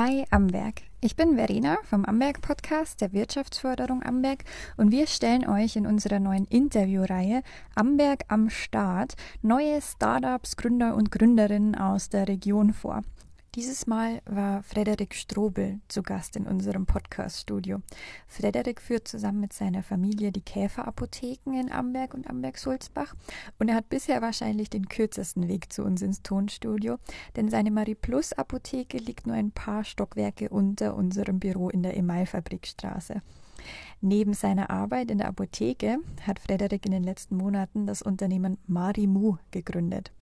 Hi Amberg. Ich bin Verena vom Amberg Podcast der Wirtschaftsförderung Amberg und wir stellen euch in unserer neuen Interviewreihe Amberg am Start neue Startups, Gründer und Gründerinnen aus der Region vor. Dieses Mal war Frederik Strobel zu Gast in unserem Podcast-Studio. Frederik führt zusammen mit seiner Familie die Käferapotheken in Amberg und Amberg-Sulzbach und er hat bisher wahrscheinlich den kürzesten Weg zu uns ins Tonstudio, denn seine Marie Plus Apotheke liegt nur ein paar Stockwerke unter unserem Büro in der Emailfabrikstraße. Neben seiner Arbeit in der Apotheke hat Frederik in den letzten Monaten das Unternehmen Marimu gegründet.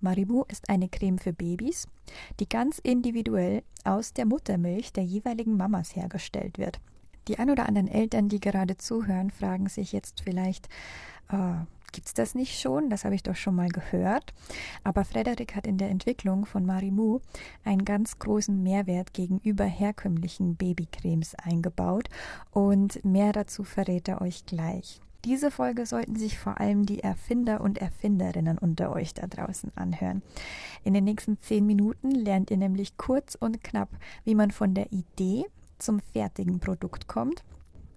Maribu ist eine Creme für Babys, die ganz individuell aus der Muttermilch der jeweiligen Mamas hergestellt wird. Die ein oder anderen Eltern, die gerade zuhören, fragen sich jetzt vielleicht, äh, gibt es das nicht schon? Das habe ich doch schon mal gehört. Aber Frederik hat in der Entwicklung von Marimu einen ganz großen Mehrwert gegenüber herkömmlichen Babycremes eingebaut und mehr dazu verrät er euch gleich. Diese Folge sollten sich vor allem die Erfinder und Erfinderinnen unter euch da draußen anhören. In den nächsten zehn Minuten lernt ihr nämlich kurz und knapp, wie man von der Idee zum fertigen Produkt kommt,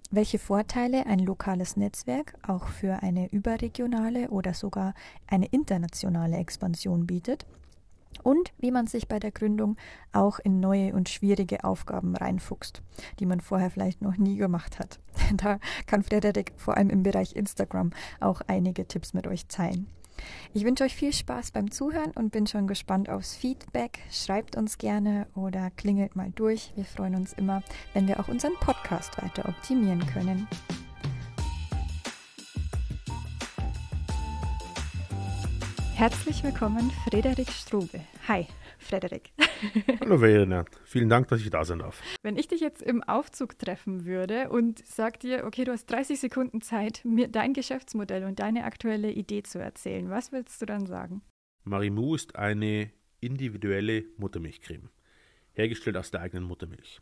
welche Vorteile ein lokales Netzwerk auch für eine überregionale oder sogar eine internationale Expansion bietet und wie man sich bei der Gründung auch in neue und schwierige Aufgaben reinfuchst, die man vorher vielleicht noch nie gemacht hat. Da kann Frederik vor allem im Bereich Instagram auch einige Tipps mit euch teilen. Ich wünsche euch viel Spaß beim Zuhören und bin schon gespannt aufs Feedback. Schreibt uns gerne oder klingelt mal durch. Wir freuen uns immer, wenn wir auch unseren Podcast weiter optimieren können. Herzlich willkommen, Frederik Strube. Hi, Frederik. Hallo Verena, vielen Dank, dass ich da sein darf. Wenn ich dich jetzt im Aufzug treffen würde und sag dir, okay, du hast 30 Sekunden Zeit, mir dein Geschäftsmodell und deine aktuelle Idee zu erzählen, was willst du dann sagen? Marimu ist eine individuelle Muttermilchcreme, hergestellt aus der eigenen Muttermilch.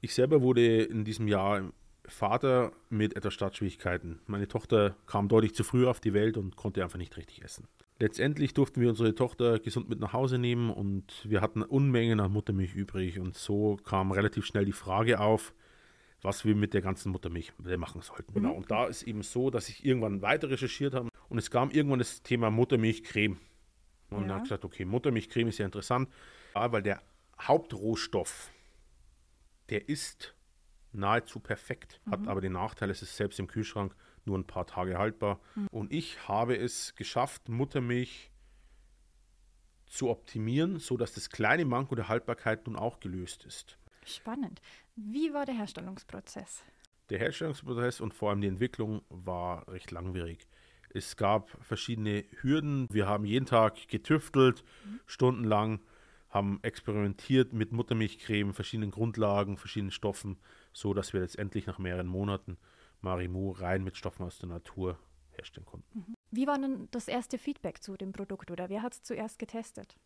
Ich selber wurde in diesem Jahr Vater mit etwas Startschwierigkeiten. Meine Tochter kam deutlich zu früh auf die Welt und konnte einfach nicht richtig essen. Letztendlich durften wir unsere Tochter gesund mit nach Hause nehmen und wir hatten Unmengen an Muttermilch übrig. Und so kam relativ schnell die Frage auf, was wir mit der ganzen Muttermilch machen sollten. Mhm. Genau. Und da ist eben so, dass ich irgendwann weiter recherchiert habe und es kam irgendwann das Thema Muttermilchcreme. Und ja. dann habe ich gesagt, okay, Muttermilchcreme ist ja interessant, weil der Hauptrohstoff, der ist nahezu perfekt, mhm. hat aber den Nachteil, es ist selbst im Kühlschrank nur ein paar Tage haltbar. Mhm. Und ich habe es geschafft, Muttermilch zu optimieren, sodass das kleine Manko der Haltbarkeit nun auch gelöst ist. Spannend. Wie war der Herstellungsprozess? Der Herstellungsprozess und vor allem die Entwicklung war recht langwierig. Es gab verschiedene Hürden. Wir haben jeden Tag getüftelt, mhm. stundenlang, haben experimentiert mit Muttermilchcreme, verschiedenen Grundlagen, verschiedenen Stoffen so dass wir letztendlich nach mehreren Monaten Marimu rein mit Stoffen aus der Natur herstellen konnten. Mhm. Wie war denn das erste Feedback zu dem Produkt oder wer hat es zuerst getestet?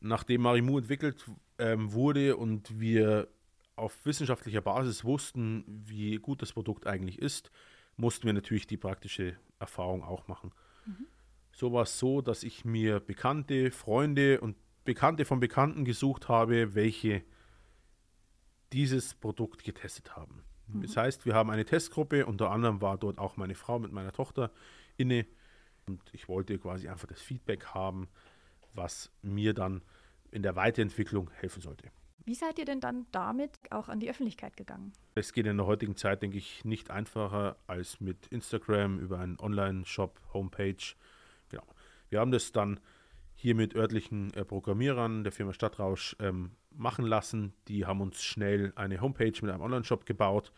Nachdem Marimu entwickelt ähm, wurde und wir auf wissenschaftlicher Basis wussten, wie gut das Produkt eigentlich ist, mussten wir natürlich die praktische Erfahrung auch machen. Mhm. So war es so, dass ich mir Bekannte, Freunde und Bekannte von Bekannten gesucht habe, welche dieses Produkt getestet haben. Mhm. Das heißt, wir haben eine Testgruppe, unter anderem war dort auch meine Frau mit meiner Tochter inne und ich wollte quasi einfach das Feedback haben, was mir dann in der Weiterentwicklung helfen sollte. Wie seid ihr denn dann damit auch an die Öffentlichkeit gegangen? Es geht in der heutigen Zeit, denke ich, nicht einfacher als mit Instagram über einen Online-Shop, Homepage. Genau. Wir haben das dann hier mit örtlichen äh, Programmierern der Firma Stadtrausch ähm, machen lassen. Die haben uns schnell eine Homepage mit einem Online-Shop gebaut.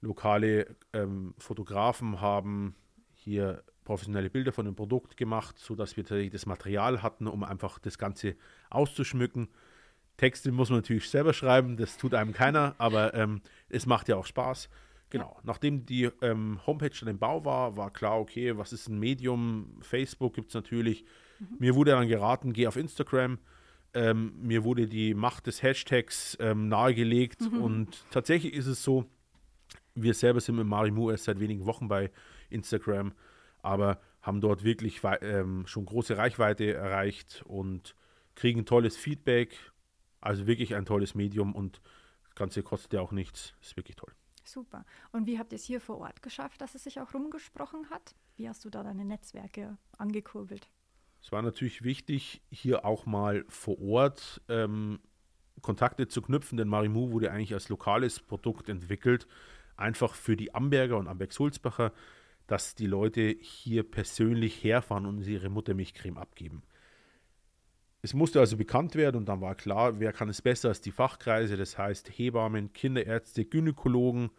Lokale ähm, Fotografen haben hier professionelle Bilder von dem Produkt gemacht, sodass wir tatsächlich das Material hatten, um einfach das Ganze auszuschmücken. Texte muss man natürlich selber schreiben, das tut einem keiner, aber ähm, es macht ja auch Spaß. Genau, ja. nachdem die ähm, Homepage dann im Bau war, war klar, okay, was ist ein Medium? Facebook gibt es natürlich. Mhm. Mir wurde dann geraten, geh auf Instagram. Ähm, mir wurde die Macht des Hashtags ähm, nahegelegt mhm. und tatsächlich ist es so, wir selber sind mit Marimu erst seit wenigen Wochen bei Instagram, aber haben dort wirklich ähm, schon große Reichweite erreicht und kriegen tolles Feedback. Also wirklich ein tolles Medium und das Ganze kostet ja auch nichts. Ist wirklich toll. Super. Und wie habt ihr es hier vor Ort geschafft, dass es sich auch rumgesprochen hat? Wie hast du da deine Netzwerke angekurbelt? Es war natürlich wichtig, hier auch mal vor Ort ähm, Kontakte zu knüpfen, denn Marimu wurde eigentlich als lokales Produkt entwickelt, einfach für die Amberger und Amberg-Sulzbacher, dass die Leute hier persönlich herfahren und ihre Muttermilchcreme abgeben. Es musste also bekannt werden und dann war klar, wer kann es besser als die Fachkreise, das heißt Hebammen, Kinderärzte, Gynäkologen.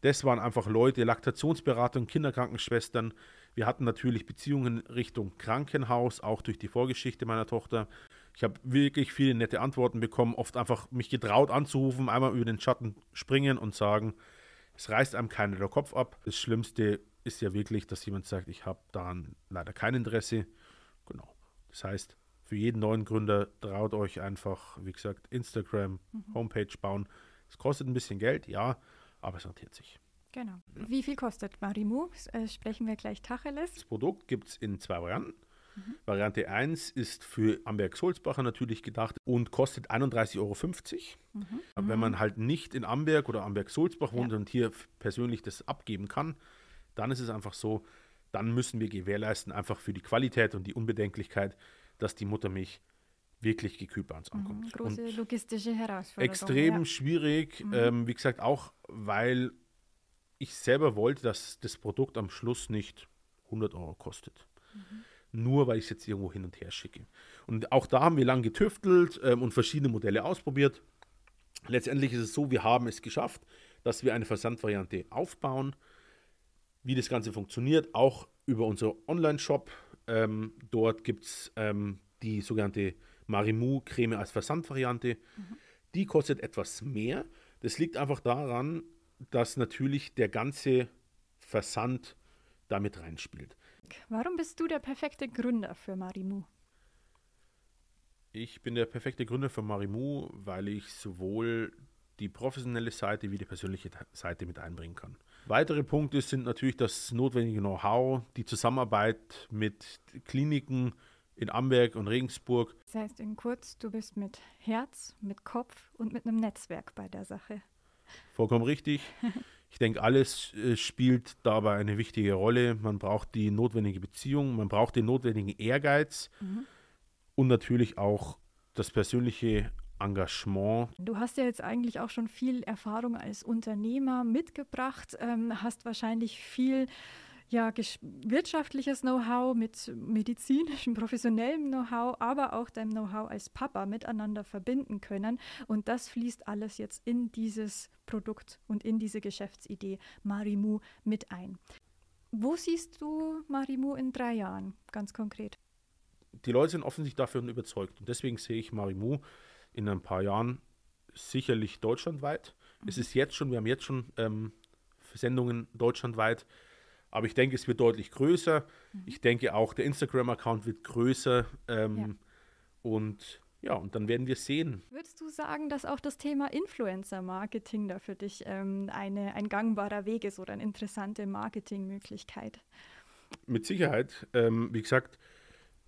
Das waren einfach Leute, Laktationsberatung, Kinderkrankenschwestern. Wir hatten natürlich Beziehungen Richtung Krankenhaus, auch durch die Vorgeschichte meiner Tochter. Ich habe wirklich viele nette Antworten bekommen, oft einfach mich getraut anzurufen, einmal über den Schatten springen und sagen, es reißt einem keiner der Kopf ab. Das Schlimmste ist ja wirklich, dass jemand sagt, ich habe daran leider kein Interesse. Genau. Das heißt, für jeden neuen Gründer traut euch einfach, wie gesagt, Instagram, mhm. Homepage bauen. Es kostet ein bisschen Geld, ja, aber es rentiert sich. Genau. Wie viel kostet Marimu? Äh, sprechen wir gleich Tacheles. Das Produkt gibt es in zwei Varianten. Mhm. Variante 1 ist für Amberg-Sulzbacher natürlich gedacht und kostet 31,50 Euro. Mhm. Wenn man halt nicht in Amberg oder Amberg-Sulzbach wohnt ja. und hier persönlich das abgeben kann, dann ist es einfach so, dann müssen wir gewährleisten, einfach für die Qualität und die Unbedenklichkeit, dass die Muttermilch wirklich gekühlt bei uns mhm, ankommt. Mhm, große und logistische Herausforderung. Extrem ja. schwierig, mhm. ähm, wie gesagt, auch weil ich selber wollte, dass das Produkt am Schluss nicht 100 Euro kostet. Mhm. Nur weil ich es jetzt irgendwo hin und her schicke. Und auch da haben wir lang getüftelt ähm, und verschiedene Modelle ausprobiert. Letztendlich ist es so, wir haben es geschafft, dass wir eine Versandvariante aufbauen. Wie das Ganze funktioniert, auch über unseren Online-Shop ähm, dort gibt es ähm, die sogenannte Marimu-Creme als Versandvariante. Mhm. Die kostet etwas mehr. Das liegt einfach daran, dass natürlich der ganze Versand damit reinspielt. Warum bist du der perfekte Gründer für Marimu? Ich bin der perfekte Gründer für Marimu, weil ich sowohl die professionelle Seite wie die persönliche Seite mit einbringen kann. Weitere Punkte sind natürlich das notwendige Know-how, die Zusammenarbeit mit Kliniken in Amberg und Regensburg. Das heißt in kurz, du bist mit Herz, mit Kopf und mit einem Netzwerk bei der Sache. Vollkommen richtig. Ich denke, alles äh, spielt dabei eine wichtige Rolle. Man braucht die notwendige Beziehung, man braucht den notwendigen Ehrgeiz mhm. und natürlich auch das persönliche Engagement. Du hast ja jetzt eigentlich auch schon viel Erfahrung als Unternehmer mitgebracht, ähm, hast wahrscheinlich viel ja, wirtschaftliches Know-how mit medizinischem, professionellem Know-how, aber auch deinem Know-how als Papa miteinander verbinden können. Und das fließt alles jetzt in dieses Produkt und in diese Geschäftsidee Marimu mit ein. Wo siehst du Marimu in drei Jahren, ganz konkret? Die Leute sind offensichtlich davon überzeugt. Und deswegen sehe ich Marimu in ein paar Jahren sicherlich deutschlandweit. Es ist jetzt schon, wir haben jetzt schon ähm, Sendungen deutschlandweit, aber ich denke, es wird deutlich größer. Mhm. Ich denke auch, der Instagram-Account wird größer. Ähm, ja. Und ja, und dann werden wir sehen. Würdest du sagen, dass auch das Thema Influencer-Marketing da für dich ähm, eine, ein gangbarer Weg ist oder eine interessante Marketingmöglichkeit? Mit Sicherheit. Ähm, wie gesagt,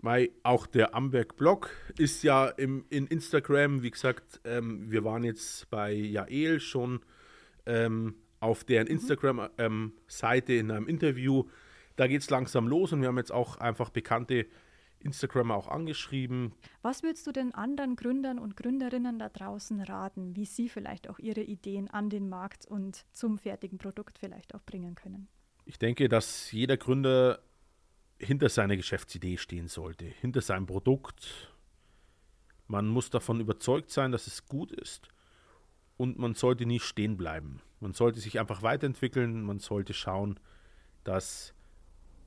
Mai, auch der Amberg-Blog ist ja im, in Instagram, wie gesagt, ähm, wir waren jetzt bei Jael schon ähm, auf deren. Instagram-Seite ähm, in einem Interview. Da geht es langsam los und wir haben jetzt auch einfach bekannte Instagramer auch angeschrieben. Was würdest du denn anderen Gründern und Gründerinnen da draußen raten, wie sie vielleicht auch ihre Ideen an den Markt und zum fertigen Produkt vielleicht auch bringen können? Ich denke, dass jeder Gründer hinter seiner Geschäftsidee stehen sollte, hinter seinem Produkt. Man muss davon überzeugt sein, dass es gut ist und man sollte nie stehen bleiben. Man sollte sich einfach weiterentwickeln, man sollte schauen, dass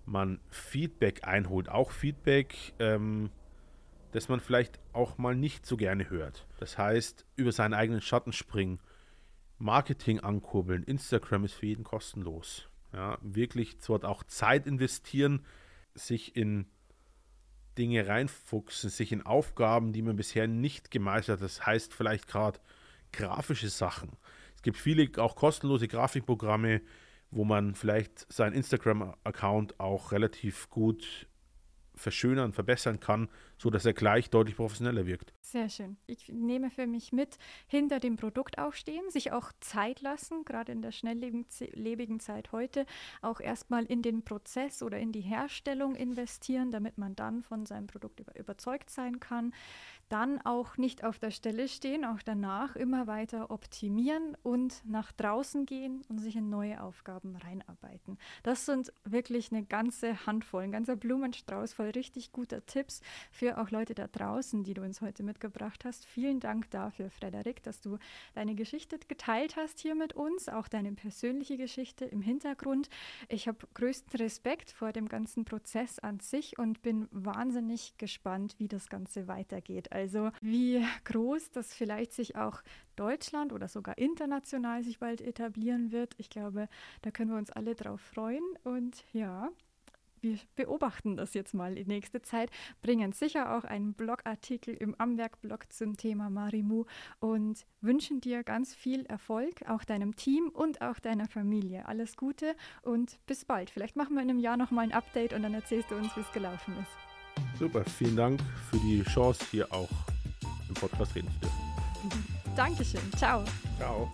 man Feedback einholt, auch Feedback, ähm, das man vielleicht auch mal nicht so gerne hört. Das heißt, über seinen eigenen Schatten springen, Marketing ankurbeln, Instagram ist für jeden kostenlos. Ja, wirklich dort auch Zeit investieren, sich in Dinge reinfuchsen, sich in Aufgaben, die man bisher nicht gemeistert hat. Das heißt vielleicht gerade grafische Sachen. Es gibt viele auch kostenlose Grafikprogramme, wo man vielleicht seinen Instagram-Account auch relativ gut verschönern, verbessern kann, sodass er gleich deutlich professioneller wirkt. Sehr schön. Ich nehme für mich mit, hinter dem Produkt auch stehen, sich auch Zeit lassen, gerade in der schnelllebigen Zeit heute, auch erstmal in den Prozess oder in die Herstellung investieren, damit man dann von seinem Produkt über überzeugt sein kann. Dann auch nicht auf der Stelle stehen, auch danach immer weiter optimieren und nach draußen gehen und sich in neue Aufgaben reinarbeiten. Das sind wirklich eine ganze Handvoll, ein ganzer Blumenstrauß voll richtig guter Tipps für auch Leute da draußen, die du uns heute mitgebracht hast. Vielen Dank dafür, Frederik, dass du deine Geschichte geteilt hast hier mit uns, auch deine persönliche Geschichte im Hintergrund. Ich habe größten Respekt vor dem ganzen Prozess an sich und bin wahnsinnig gespannt, wie das Ganze weitergeht. Also wie groß das vielleicht sich auch Deutschland oder sogar international sich bald etablieren wird. Ich glaube, da können wir uns alle drauf freuen. Und ja, wir beobachten das jetzt mal in nächste Zeit, bringen sicher auch einen Blogartikel im Amberg-Blog zum Thema Marimu und wünschen dir ganz viel Erfolg, auch deinem Team und auch deiner Familie. Alles Gute und bis bald. Vielleicht machen wir in einem Jahr nochmal ein Update und dann erzählst du uns, wie es gelaufen ist. Super, vielen Dank für die Chance, hier auch im Podcast reden zu dürfen. Dankeschön. Ciao. Ciao.